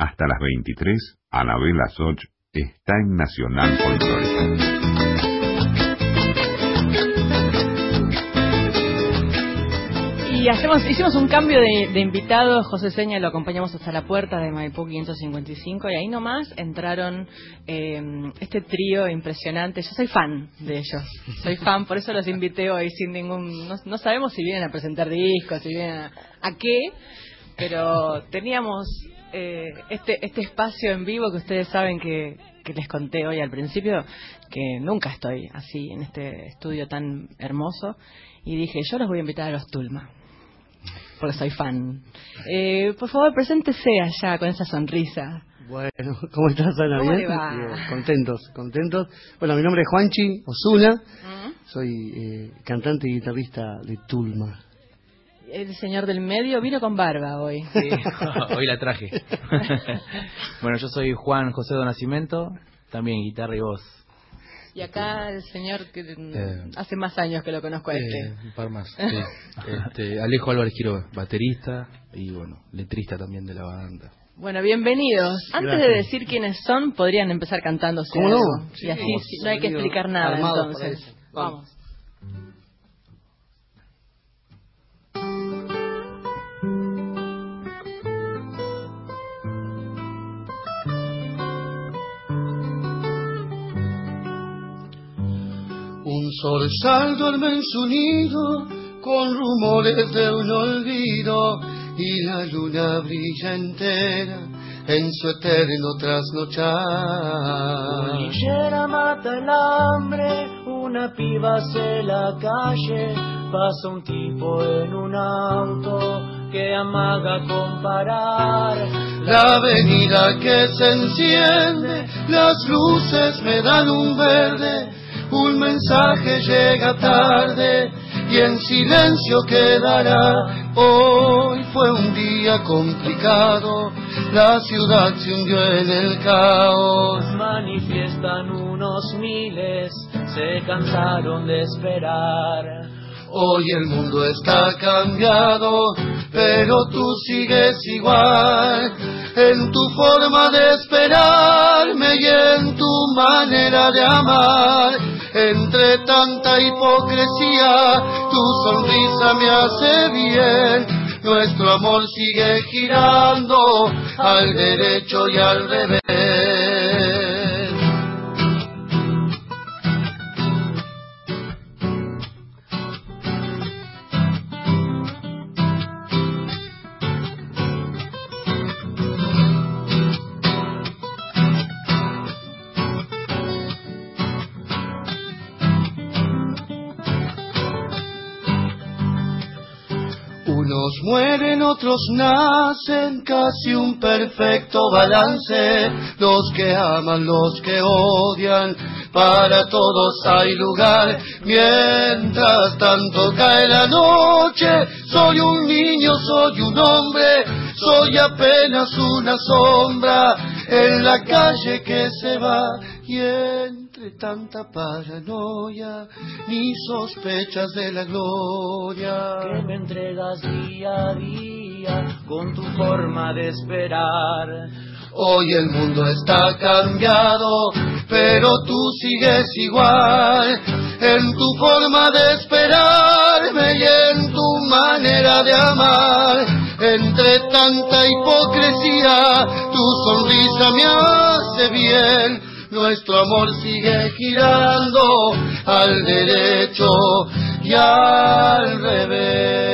Hasta las 23, Anabel Soch está en Nacional Folclórica. Y hacemos, hicimos un cambio de, invitado, José Seña lo acompañamos hasta la puerta de Maipú 555 y ahí nomás entraron eh, este trío impresionante. Yo soy fan de ellos, soy fan, por eso los invité hoy sin ningún... No, sabemos si vienen a presentar discos, si vienen a, qué, pero teníamos eh, este, este espacio en vivo que ustedes saben que, que les conté hoy al principio, que nunca estoy así en este estudio tan hermoso, y dije, yo los voy a invitar a los Tulma porque soy fan. Eh, por favor, preséntese allá con esa sonrisa. Bueno, ¿cómo estás, Ana? ¿Bien? contentos, contentos. Bueno, mi nombre es Juanchi Osuna, soy eh, cantante y guitarrista de Tulma. El señor del medio vino con barba hoy. Sí, hoy la traje. bueno, yo soy Juan José de Nacimiento, también guitarra y voz. Y acá el señor que eh, hace más años que lo conozco a este. Eh, un par más, este, Alejo Álvarez Quiero, baterista y bueno, letrista también de la banda. Bueno, bienvenidos. Antes de decir quiénes son, podrían empezar cantando. ¿Cómo no? y así no hay que explicar nada entonces. Vamos. sol zorzal duerme en su nido con rumores de un olvido y la luna brilla entera en su eterno trasnochar. Una mata el hambre, una piba hace la calle, pasa un tipo en un auto que amaga comparar. La avenida que se enciende, las luces me dan un verde un mensaje llega tarde y en silencio quedará. Hoy fue un día complicado, la ciudad se hundió en el caos. Manifiestan unos miles, se cansaron de esperar. Hoy el mundo está cambiado, pero tú sigues igual en tu forma de esperarme y en tu manera de amar entre tanta hipocresía, tu sonrisa me hace bien. Nuestro amor sigue girando al derecho y al revés. Mueren, otros nacen, casi un perfecto balance. Los que aman, los que odian, para todos hay lugar. Mientras tanto cae la noche, soy un niño, soy un hombre, soy apenas una sombra en la calle que se va y entre tanta paranoia ni sospechas de la gloria que me entregas día a día con tu forma de esperar. Hoy el mundo está cambiado, pero tú sigues igual en tu forma de esperarme y en tu manera de amar. Entre tanta hipocresía, tu sonrisa me hace bien nuestro amor sigue girando al derecho y al revés.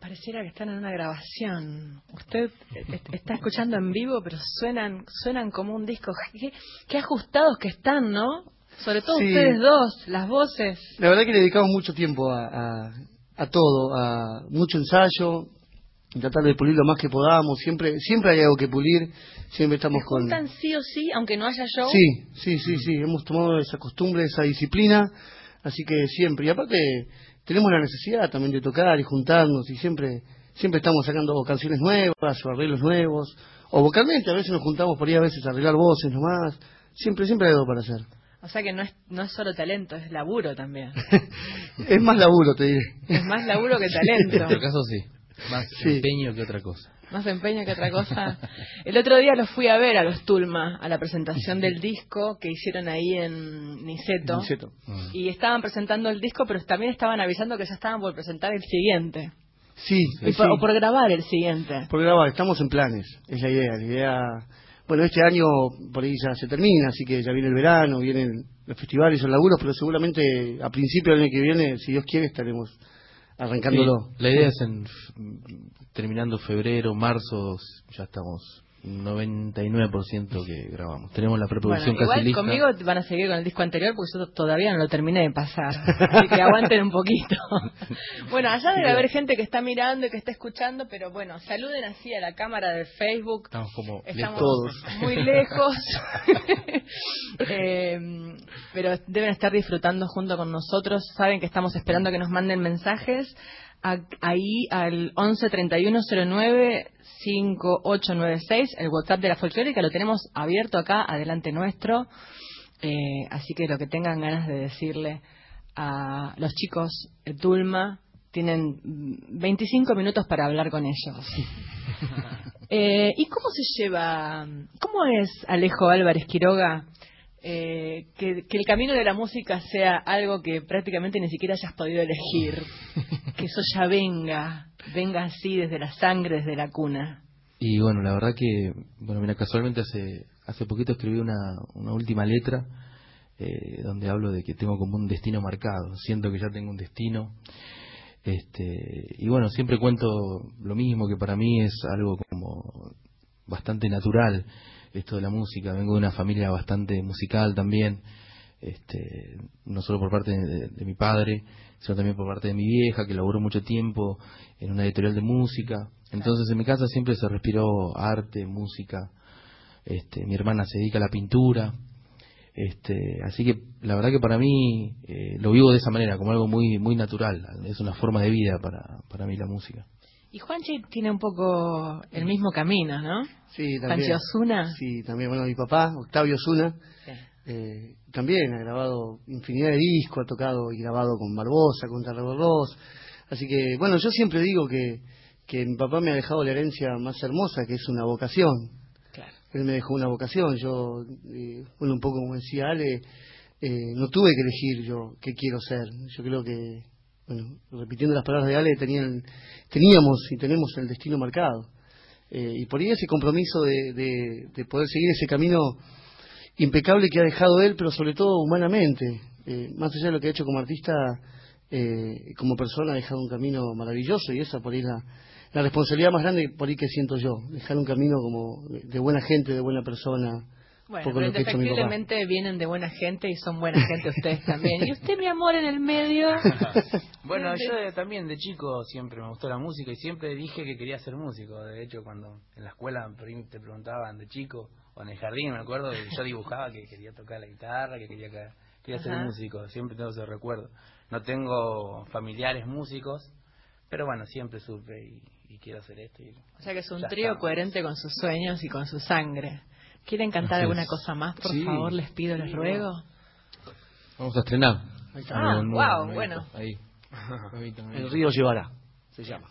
pareciera que están en una grabación. Usted está escuchando en vivo, pero suenan, suenan como un disco. Qué, ajustados que están, ¿no? Sobre todo ustedes dos, las voces. La verdad que le dedicamos mucho tiempo a, a todo, a mucho ensayo, tratar de pulir lo más que podamos, siempre siempre hay algo que pulir, siempre estamos con... juntan sí o sí, aunque no haya show? Sí, sí, sí, sí, hemos tomado esa costumbre, esa disciplina, así que siempre, y aparte tenemos la necesidad también de tocar y juntarnos, y siempre siempre estamos sacando canciones nuevas o arreglos nuevos, o vocalmente, a veces nos juntamos por ahí a veces a arreglar voces nomás, siempre, siempre hay algo para hacer. O sea que no es, no es solo talento, es laburo también. es más laburo, te diré. Es más laburo que talento. En este caso sí. Más Sí. empeño que otra cosa. Más empeño que otra cosa. El otro día los fui a ver a los Tulma, a la presentación del disco que hicieron ahí en Niceto. Niceto. Y estaban presentando el disco, pero también estaban avisando que ya estaban por presentar el siguiente. Sí, Y sí. por- O por grabar el siguiente. Por grabar, estamos en planes, es la idea. La idea, bueno, este año por ahí ya se termina, así que ya viene el verano, vienen los festivales, los laburos, pero seguramente a principio del año que viene, si Dios quiere, estaremos arrancándolo. La idea es en terminando febrero, marzo, ya estamos 99% que grabamos. Tenemos la Bueno, preproducción casi igual lista. conmigo van a seguir con el disco anterior porque yo todavía no lo terminé de pasar. Así que aguanten un poquito. bueno, allá debe haber gente que está mirando y que está escuchando, pero bueno, saluden así a la cámara de Facebook. Estamos como Estamos todos. muy lejos. Eh, pero deben estar disfrutando junto con nosotros. Saben que estamos esperando que nos manden mensajes a- ahí al 11 31 09 5896, el WhatsApp de la folclórica. Lo tenemos abierto acá, adelante nuestro. Eh, así que lo que tengan ganas de decirle a los chicos de Tulma, tienen mm, 25 minutos para hablar con ellos. Eh, ¿Y cómo se lleva, cómo es Alejo Álvarez Quiroga eh, que, que el camino de la música sea algo que prácticamente ni siquiera hayas podido elegir? Que eso ya venga, venga así desde la sangre, desde la cuna. Y bueno, la verdad que, bueno, mira, casualmente hace hace poquito escribí una, una última letra eh, donde hablo de que tengo como un destino marcado. Siento que ya tengo un destino. Este, y bueno, siempre cuento lo mismo, que para mí es algo como bastante natural esto de la música. Vengo de una familia bastante musical también, este, no solo por parte de, mi padre, sino también por parte de mi vieja, que laburó mucho tiempo en una editorial de música. Entonces en mi casa siempre se respiró arte, música. Este, mi hermana se dedica a la pintura. Este, así que la verdad que para mí eh, lo vivo de esa manera, como algo muy muy natural. Es una forma de vida para, para mí la música. Y Juanchi tiene un poco el mismo camino, ¿no? Sí, Juanchi también. Osuna. Sí, también, bueno, mi papá, Octavio Osuna, eh, también ha grabado infinidad de discos, ha tocado y grabado con Barbosa, con Tarragó Ross. Así que, bueno, yo siempre digo que, que mi papá me ha dejado la herencia más hermosa, que es una vocación. Claro. Él me dejó una vocación. Yo, eh, bueno, un poco como decía Ale, eh, no tuve que elegir yo qué quiero ser. Yo creo que, bueno, repitiendo las palabras de Ale, tenían, teníamos y tenemos el destino marcado. Eh, y por ahí ese compromiso de, de- de poder seguir ese camino impecable que ha dejado él, pero sobre todo humanamente. Eh, más allá de lo que ha hecho como artista, eh, como persona ha dejado un camino maravilloso y esa por ahí la, la responsabilidad más grande por ahí que siento yo, dejar un camino como de buena gente, de buena persona. Bueno, pero indefectiblemente vienen de buena gente y son buena gente ustedes también. Y usted, mi amor, en el medio. Bueno, yo de- también de chico siempre me gustó la música y siempre dije que quería ser músico. De hecho, cuando en la escuela por ahí te preguntaban de chico o en el jardín, me acuerdo, que yo dibujaba que quería tocar la guitarra, que quería, que- quería ser músico. Siempre tengo ese recuerdo. No tengo familiares músicos, pero bueno, siempre supe y, y quiero hacer esto. y O sea que es un trío estamos. coherente con sus sueños y con su sangre. ¿Quieren cantar alguna cosa más? Por Sí. favor, les pido, les ruego. Vamos a estrenar. Ah, wow, bueno. Ahí. El río llevará, se llama.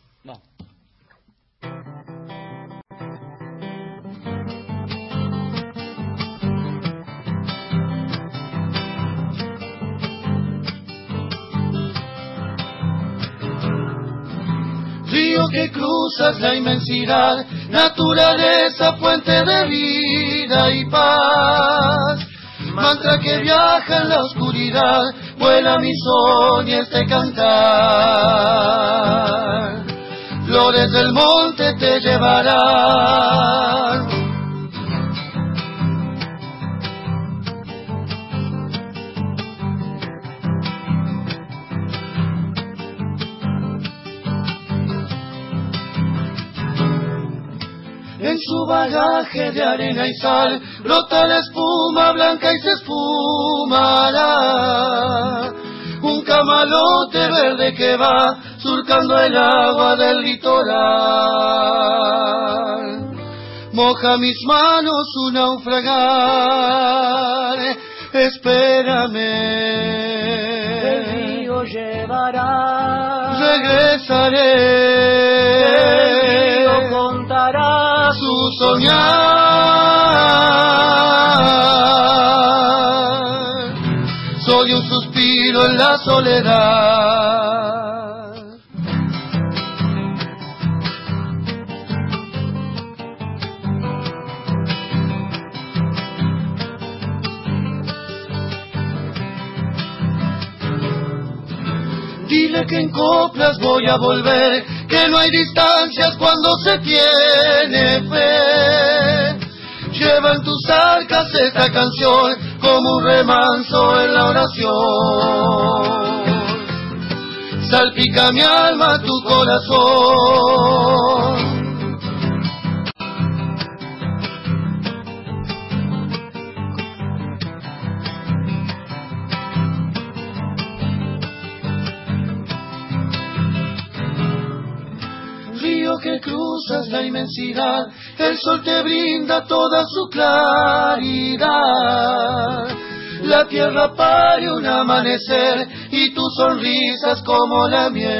Cruzas la inmensidad, naturaleza, fuente de vida y paz. Mantra que viaja en la oscuridad, vuela mi son y este cantar. Flores del monte te llevarán. Su bagaje de arena y sal brota la espuma blanca y se esfumará. Un camalote verde que va surcando el agua del litoral. Moja mis manos su naufragar, espérame. El río llevará. Regresaré. Soñar. Soy un suspiro en la soledad. Dile que en coplas voy a volver, que no hay distancias cuando se tiene fe. Lleva en tus arcas esta canción como un remanso en la oración. Salpica mi alma tu corazón. Que cruzas la inmensidad, el sol te brinda toda su claridad. La tierra pare un amanecer y tu sonrisa es como la miel.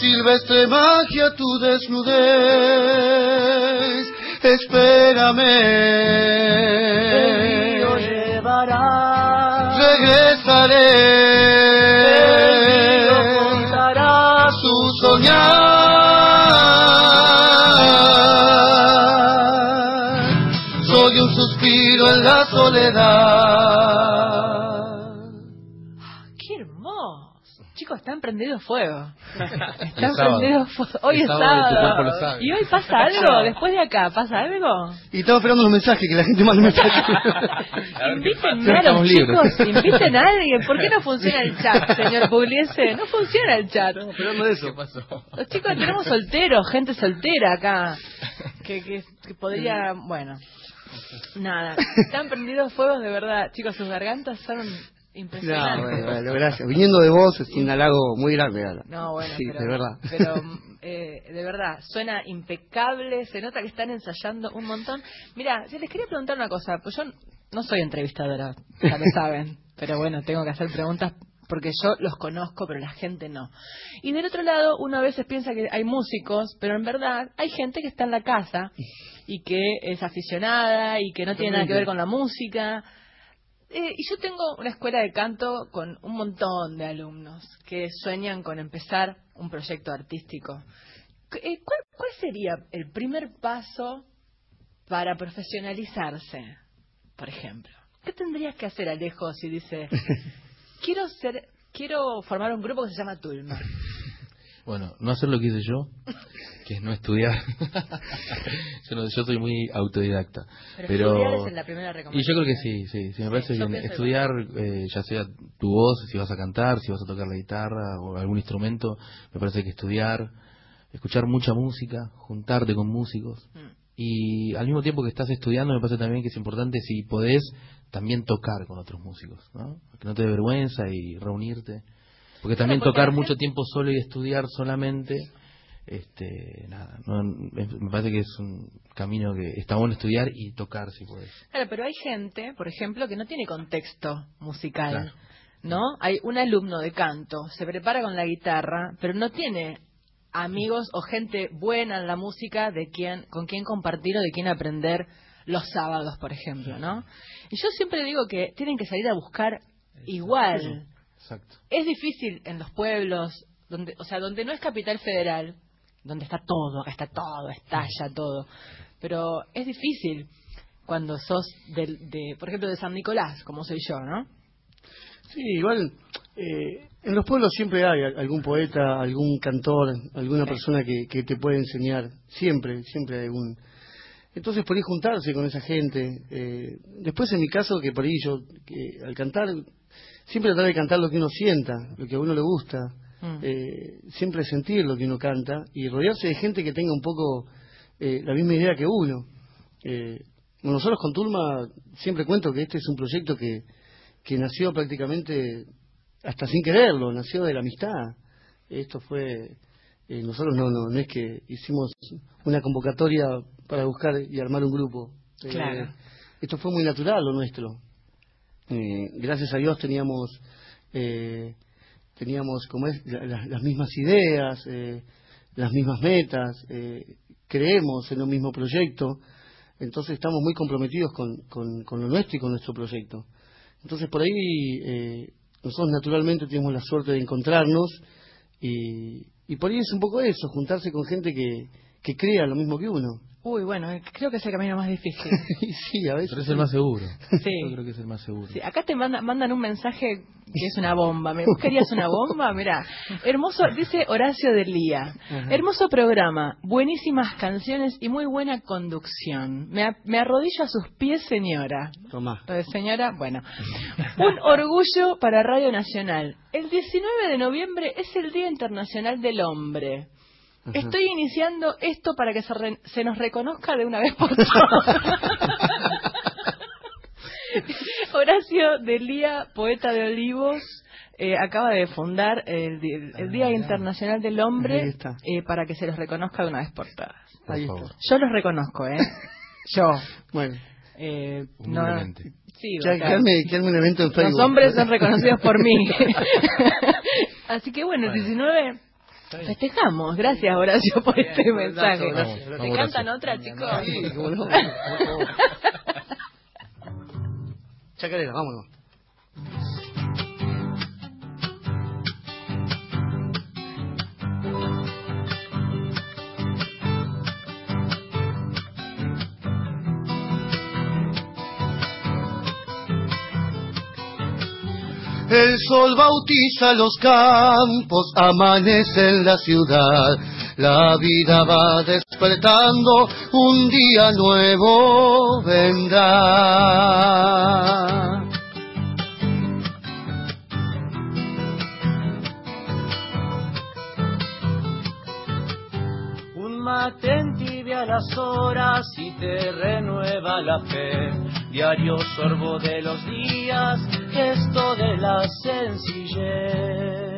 Silvestre magia tu desnudez, espérame. el río llevará. Regresaré. Soledad. ¡Qué hermoso! Chicos, están prendidos fuego. Están prendidos fuego. Hoy Es sábado y tu cuerpo lo sábado. sabe. ¿Y hoy pasa algo? Después de acá, ¿pasa algo? Y estaba esperando los mensajes, que la gente mande mensajes. Invítenme a los Estamos chicos, inviten a alguien. ¿Por qué no funciona el chat, señor Pugliese? No funciona el chat. esperando eso. ¿Qué pasó? Los chicos tenemos solteros, gente soltera acá. Que, que, que podría, bueno. Nada, están prendidos fuegos de verdad. Chicos, sus gargantas son No, impresionantes. bueno, bueno, gracias. Viniendo de vos es un halago muy grande. No, bueno, Sí, pero, de verdad. pero eh, de verdad, suena impecable, se nota que están ensayando un montón. Mira, si les quería preguntar una cosa, pues yo no soy entrevistadora, ya lo saben, pero bueno, tengo que hacer preguntas porque yo los conozco, pero la gente no. Y del otro lado, uno a veces piensa que hay músicos, pero en verdad hay gente que está en la casa y que es aficionada y que no tiene nada que ver con la música. Eh, y yo tengo una escuela de canto con un montón de alumnos que sueñan con empezar un proyecto artístico. Eh, ¿cuál, ¿Cuál sería el primer paso para profesionalizarse, por ejemplo? ¿Qué tendrías que hacer, Alejo, si dice, quiero ser, quiero formar un grupo que se llama Tulma? Bueno, no hacer lo que hice yo, que es no estudiar. yo, no- yo soy muy autodidacta. Pero, Pero, estudiar es la primera y recomendación. yo creo que sí, sí, sí, me parece bien. Estudiar, eh, ya sea tu voz, si vas a cantar, si vas a tocar la guitarra o algún instrumento, me parece que estudiar, escuchar mucha música, juntarte con músicos. Mm. Y al mismo tiempo que estás estudiando, me parece también que es importante, si podés, también tocar con otros músicos, ¿no? Que no te dé vergüenza y reunirte. Porque también porque tocar mucho tiempo solo y estudiar solamente, este, nada, no, me parece que es un camino que está bueno estudiar y tocar si podés. Claro, pero hay gente, por ejemplo, que no tiene contexto musical, Claro. ¿no? Hay un alumno de canto, se prepara con la guitarra, pero no tiene amigos o gente buena en la música de quien, con quien compartir o de quien aprender los sábados, por ejemplo, ¿no? Y yo siempre digo que tienen que salir a buscar igual. Exacto. Es difícil en los pueblos, donde, o sea, donde no es capital federal, donde está todo, acá está todo, estalla todo, pero es difícil cuando sos del, de, por ejemplo, de San Nicolás, como soy yo, ¿no? Sí, igual eh, en los pueblos siempre hay al- algún poeta, algún cantor, alguna persona que, que te puede enseñar. Siempre, siempre hay algún. Entonces por ahí juntarse con esa gente. eh, después en mi caso, que por ahí yo, que al cantar, siempre tratar de cantar lo que uno sienta, lo que a uno le gusta. Mm. eh, siempre sentir lo que uno canta y rodearse de gente que tenga un poco eh, la misma idea que uno. Eh, nosotros con Tulma siempre cuento que este es un proyecto que, que nació prácticamente hasta sin quererlo, nació de la amistad. Esto fue, eh, nosotros no, no, no es que hicimos una convocatoria para buscar y armar un grupo. Eh, Claro. esto fue muy natural lo nuestro. Eh, gracias a Dios teníamos, eh, teníamos como es, la- la- las mismas ideas, las mismas metas, creemos en un mismo proyecto, entonces estamos muy comprometidos con, con, con lo nuestro y con nuestro proyecto. Entonces por ahí eh, nosotros naturalmente tenemos la suerte de encontrarnos y, y por ahí es un poco eso, juntarse con gente que, que crea lo mismo que uno. Uy, bueno, eh, creo que es el camino más difícil. Sí, a veces. Pero es el más seguro. Sí. Yo creo que es el más seguro. Sí, acá te manda- mandan un mensaje que es una bomba. ¿Me ¿Vos querías una bomba? Mira, hermoso, dice Horacio del Lía. Hermoso programa, buenísimas canciones y muy buena conducción. Me, a- me arrodillo a sus pies, señora. Tomá. Señora, bueno. Un orgullo para Radio Nacional. El 19 de noviembre es el Día Internacional del Hombre. Estoy iniciando esto para que se, re- se nos reconozca de una vez por todas. Horacio Delía, poeta de Olivos, eh, acaba de fundar el, el Día Internacional del Hombre eh, para que se los reconozca de una vez por todas. Por Ahí favor. está. Yo los reconozco, ¿eh? Yo. Bueno, Eh, no, sí, arme un evento en Facebook. los hombres son reconocidos por mí. Así que bueno, el 19 festejamos. Gracias, Horacio, por este Bien, mensaje. gracias, gracias. ¿Te Vamos, cantan Horacio. otra, chicos? Sí. Chacarera, vámonos. El sol bautiza los campos, amanece en la ciudad. La vida va despertando, un día nuevo vendrá. Un mate entibia las horas y te renueva la fe. Diario sorbo de los días, gesto de la sencillez.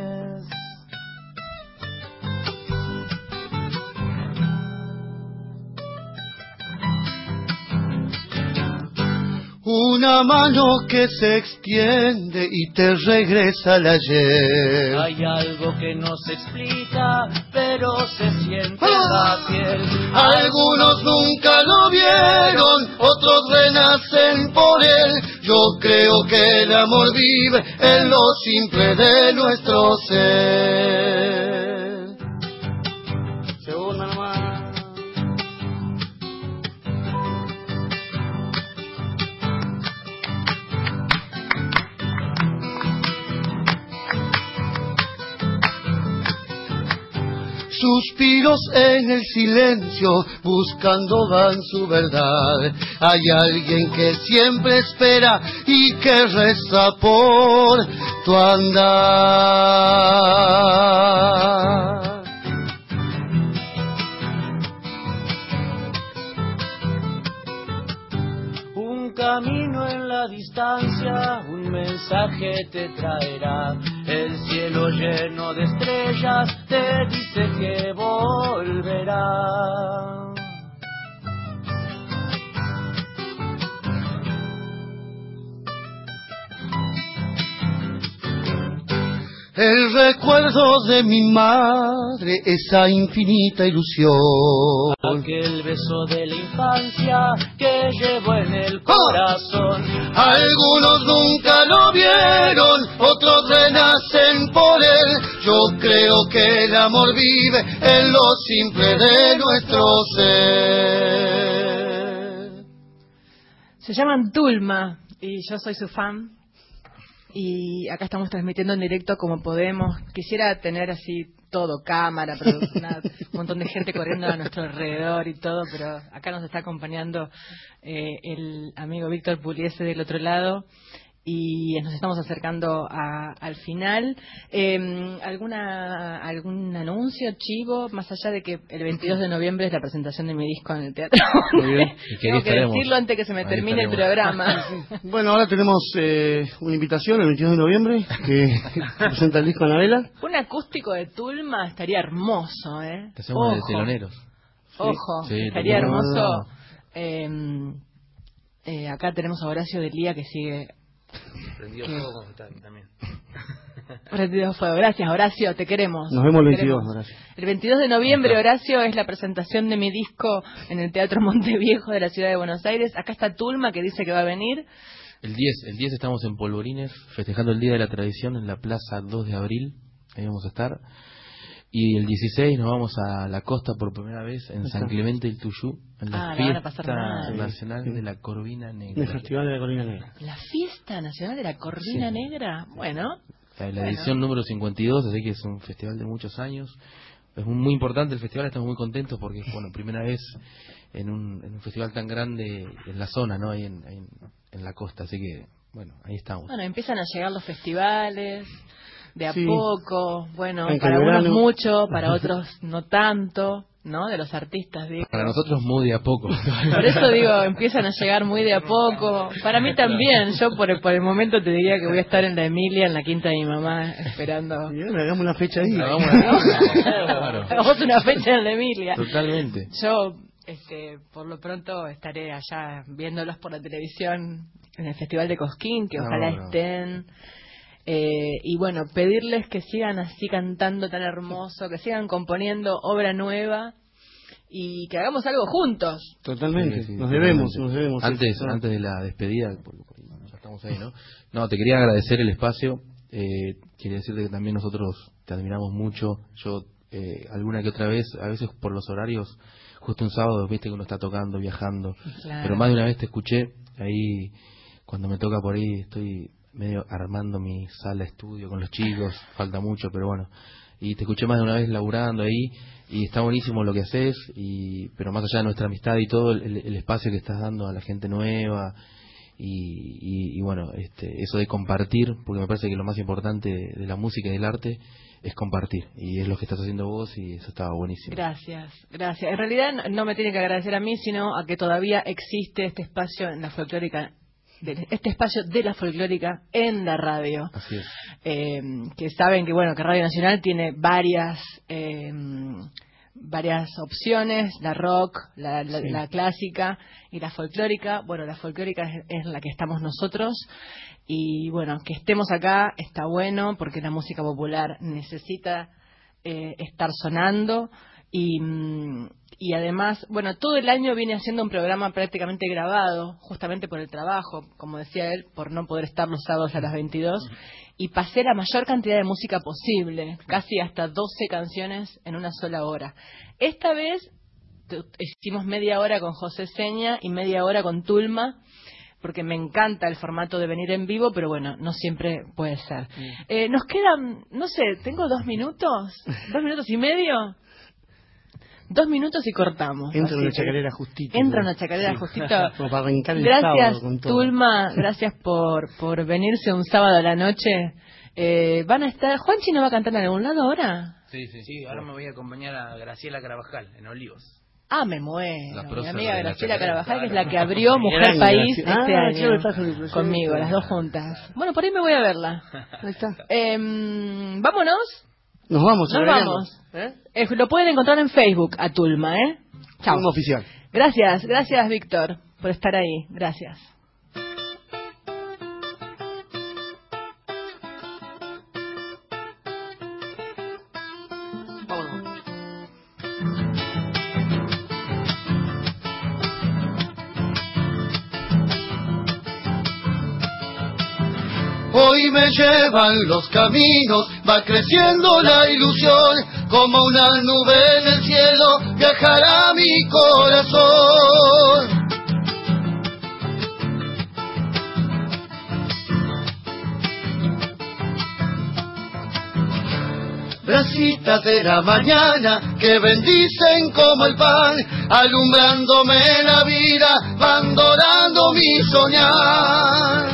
Una mano que se extiende y te regresa al ayer. Hay algo que no se explica, pero se siente en ¡Ah! la piel. Algunos nunca lo vieron, otros renacen por él. Yo creo que el amor vive en lo simple de nuestro ser. Suspiros en el silencio, buscando van su verdad. Hay alguien que siempre espera y que reza por tu andar. Un camino en la distancia, un mensaje te traerá. El cielo lleno de estrellas te dice que volverá. El recuerdo de mi madre, esa infinita ilusión. Aquel beso de la infancia que llevo en el corazón. Algunos nunca lo vieron, otros renacen por él. Yo creo que el amor vive en lo simple de nuestro ser. Se llaman Tulma y yo soy su fan. Y acá estamos transmitiendo en directo como podemos. Quisiera tener así todo, cámara, una- un montón de gente corriendo a nuestro alrededor y todo, pero acá nos está acompañando eh, el amigo Víctor Puliese del otro lado y nos estamos acercando a- al final. Eh, ¿alguna, ¿Algún anuncio, chivo, más allá de que el 22 de noviembre es la presentación de mi disco en el teatro? Muy bien. Y Tengo que estaremos. decirlo antes que se me Ahí termine el programa. Bueno, ahora tenemos eh, una invitación el 22 de noviembre que presenta el disco Anabela. Un acústico de Tulma estaría hermoso, ¿eh? Que hacemos de Ojo, teloneros. Ojo, Sí, estaría hermoso. Eh, eh, acá tenemos a Horacio de Lía que sigue Prendido fuego está también. Prendido fuego. Gracias, Horacio, te queremos. Nos vemos el Te 22, queremos. Horacio. El 22 de noviembre, Horacio, es la presentación de mi disco en el Teatro Monteviejo de la Ciudad de Buenos Aires. Acá está Tulma, que dice que va a venir. El 10, el 10 estamos en Polvorines, festejando el Día de la Tradición en la Plaza 2 de Abril, ahí vamos a estar. Y el 16 nos vamos a la costa por primera vez en San Clemente del Tuyú, en la Ah, fiesta nacional de la Corvina Negra. el Festival de la Colina Negra. La fiesta nacional de la Corvina Sí. Negra. Bueno, La, la edición número 52, así que es un festival de muchos años. Es muy, importante el festival, estamos muy contentos porque es bueno, primera vez en un, en un festival tan grande en la zona, ¿no? Ahí en, ahí en, en la costa, así que bueno, ahí estamos. bueno, empiezan a llegar los festivales de a Sí. poco. Bueno, para algunos verano. mucho, para otros no tanto, ¿no? De los artistas, digo. Para nosotros muy de a poco. Por eso digo, empiezan a llegar muy de a poco. Para mí también. Yo por el, por el momento te diría que voy a estar en la Emilia, en la quinta de mi mamá, esperando. Y hagamos una fecha ahí. Hagamos una- claro, Hagamos una fecha en la Emilia. totalmente. Yo, este, por lo pronto estaré allá viéndolos por la televisión en el Festival de Cosquín, que Ah, ojalá estén. Eh, y bueno, pedirles que sigan así cantando tan hermoso, que sigan componiendo obra nueva y que hagamos algo juntos. Totalmente. Sí, sí, nos debemos, totalmente. nos debemos. Antes, eso. antes de la despedida, porque ya estamos ahí, ¿no? No, te quería agradecer el espacio. Eh, quería decirte que también nosotros te admiramos mucho. Yo, eh, alguna que otra vez, a veces por los horarios, justo un sábado, viste que uno está tocando, viajando. Claro. Pero más de una vez te escuché ahí, cuando me toca por ahí, estoy medio armando mi sala estudio con los chicos, falta mucho, pero bueno. Y te escuché más de una vez laburando ahí, y está buenísimo lo que haces, y pero más allá de nuestra amistad y todo, el, espacio que estás dando a la gente nueva, y, y- bueno, este, eso de compartir, porque me parece que lo más importante de la música y del arte es compartir, y es lo que estás haciendo vos, y eso estaba buenísimo. Gracias, gracias. En realidad no me tiene que agradecer a mí, sino a que todavía existe este espacio en la folclórica, de- este espacio de la folclórica en la radio. Así es. eh, que saben que bueno que Radio Nacional tiene varias eh, varias opciones la rock la, la- Sí. la clásica y la folclórica bueno la folclórica es, es la que estamos nosotros y bueno que estemos acá está bueno porque la música popular necesita eh, estar sonando y, mm, y además, bueno, todo el año viene haciendo un programa prácticamente grabado, justamente por el trabajo, como decía él, por no poder estar los sábados a las 22, y pasé la mayor cantidad de música posible, casi hasta 12 canciones en una sola hora. Esta vez hicimos media hora con José Seña y media hora con Tulma, porque me encanta el formato de venir en vivo, pero bueno, no siempre puede ser. Eh, nos quedan, no sé, tengo dos minutos, dos minutos y medio, dos minutos y cortamos. Entra una chacarera justita. Entra una chacarera justita. Como para arrancar el Gracias, sábado con todo. Tulma, gracias por, por venirse un sábado a la noche. Eh, van a estar, Juanchi no va a cantar en algún lado ahora. Sí, sí, sí. Ahora me voy a acompañar a Graciela Carabajal en Olivos. Ah, me muero. Mi amiga Graciela Carabajal, que es la que abrió Mujer Gran País Graciela. este Ah, año. Conmigo, las dos juntas. Bueno, por ahí me voy a verla. Ahí está. Em, vámonos. Nos vamos, Nos vamos. ¿Eh? Eh, lo pueden encontrar en Facebook a Tulma, ¿eh? Chao. Oficial. Gracias, gracias Víctor por estar ahí. Gracias. Hoy me llevan los caminos, va creciendo la ilusión, como una nube en el cielo viajará mi corazón. Bracitas de la mañana que bendicen como el pan, alumbrándome la vida, van dorando mi soñar.